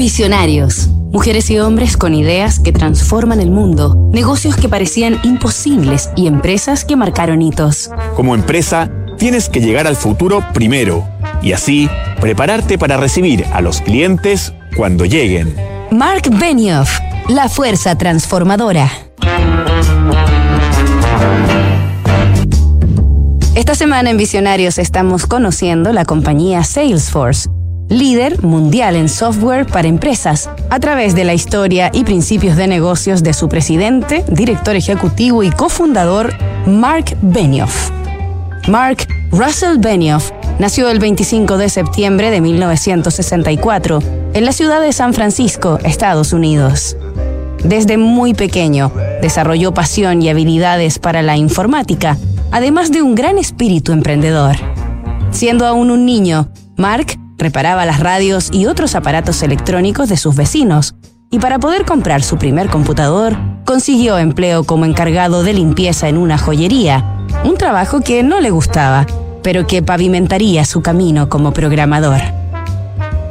Visionarios. Mujeres y hombres con ideas que transforman el mundo, negocios que parecían imposibles y empresas que marcaron hitos. Como empresa, tienes que llegar al futuro primero y así prepararte para recibir a los clientes cuando lleguen. Mark Benioff, la fuerza transformadora. Esta semana en Visionarios estamos conociendo la compañía Salesforce líder mundial en software para empresas, a través de la historia y principios de negocios de su presidente, director ejecutivo y cofundador, Mark Benioff. Mark Russell Benioff nació el 25 de septiembre de 1964 en la ciudad de San Francisco, Estados Unidos. Desde muy pequeño, desarrolló pasión y habilidades para la informática, además de un gran espíritu emprendedor. Siendo aún un niño, Mark reparaba las radios y otros aparatos electrónicos de sus vecinos, y para poder comprar su primer computador, consiguió empleo como encargado de limpieza en una joyería, un trabajo que no le gustaba, pero que pavimentaría su camino como programador.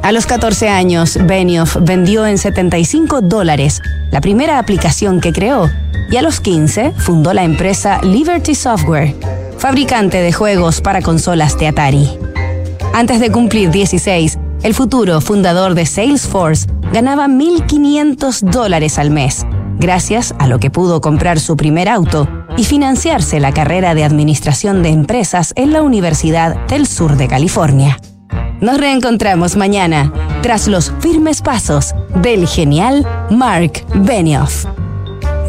A los 14 años, Benioff vendió en 75 dólares la primera aplicación que creó y a los 15 fundó la empresa Liberty Software, fabricante de juegos para consolas de Atari. Antes de cumplir 16, el futuro fundador de Salesforce ganaba 1.500 dólares al mes, gracias a lo que pudo comprar su primer auto y financiarse la carrera de Administración de Empresas en la Universidad del Sur de California. Nos reencontramos mañana, tras los firmes pasos del genial Mark Benioff.